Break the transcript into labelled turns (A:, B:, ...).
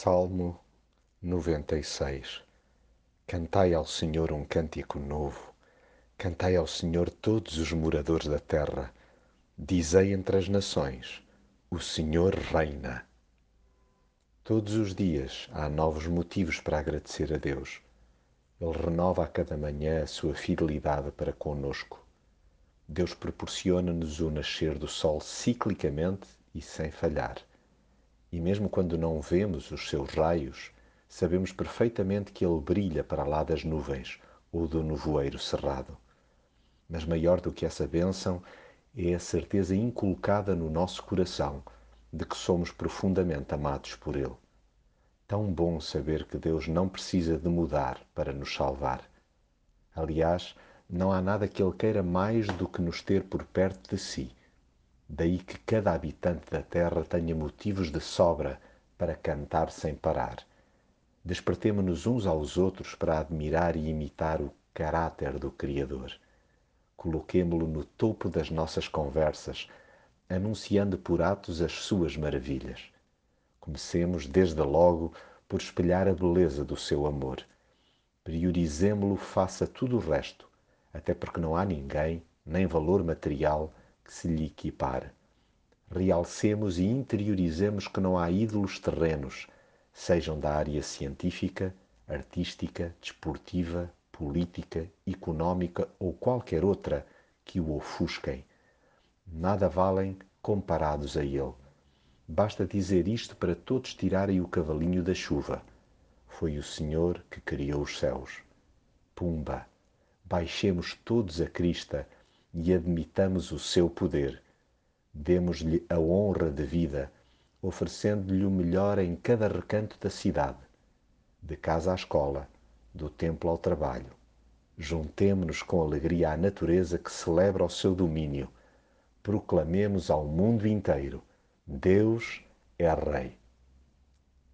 A: Salmo 96 Cantai ao Senhor um cântico novo, cantai ao Senhor todos os moradores da terra. Dizei entre as nações: O Senhor reina. Todos os dias há novos motivos para agradecer a Deus. Ele renova a cada manhã a sua fidelidade para conosco. Deus proporciona-nos o nascer do sol ciclicamente e sem falhar. E mesmo quando não vemos os seus raios, sabemos perfeitamente que ele brilha para lá das nuvens ou do nevoeiro cerrado. Mas maior do que essa bênção é a certeza inculcada no nosso coração de que somos profundamente amados por Ele. Tão bom saber que Deus não precisa de mudar para nos salvar. Aliás, não há nada que Ele queira mais do que nos ter por perto de si Daí que cada habitante da terra tenha motivos de sobra para cantar sem parar. Despertemo-nos uns aos outros para admirar e imitar o caráter do Criador. Coloquemo-lo no topo das nossas conversas, anunciando por atos as suas maravilhas. Comecemos, desde logo, por espelhar a beleza do seu amor. Priorizemo-lo face a tudo o resto, até porque não há ninguém, nem valor material, que se lhe equipare. Realcemos e interiorizemos que não há ídolos terrenos, sejam da área científica, artística, desportiva, política, económica ou qualquer outra que o ofusquem. Nada valem comparados a ele. Basta dizer isto para todos tirarem o cavalinho da chuva. Foi o Senhor que criou os céus. Pumba! Baixemos todos a crista e admitamos o seu poder. Demos-lhe a honra de vida, oferecendo-lhe o melhor em cada recanto da cidade, de casa à escola, do templo ao trabalho. Juntemo-nos com alegria à natureza que celebra o seu domínio. Proclamemos ao mundo inteiro: Deus é Rei.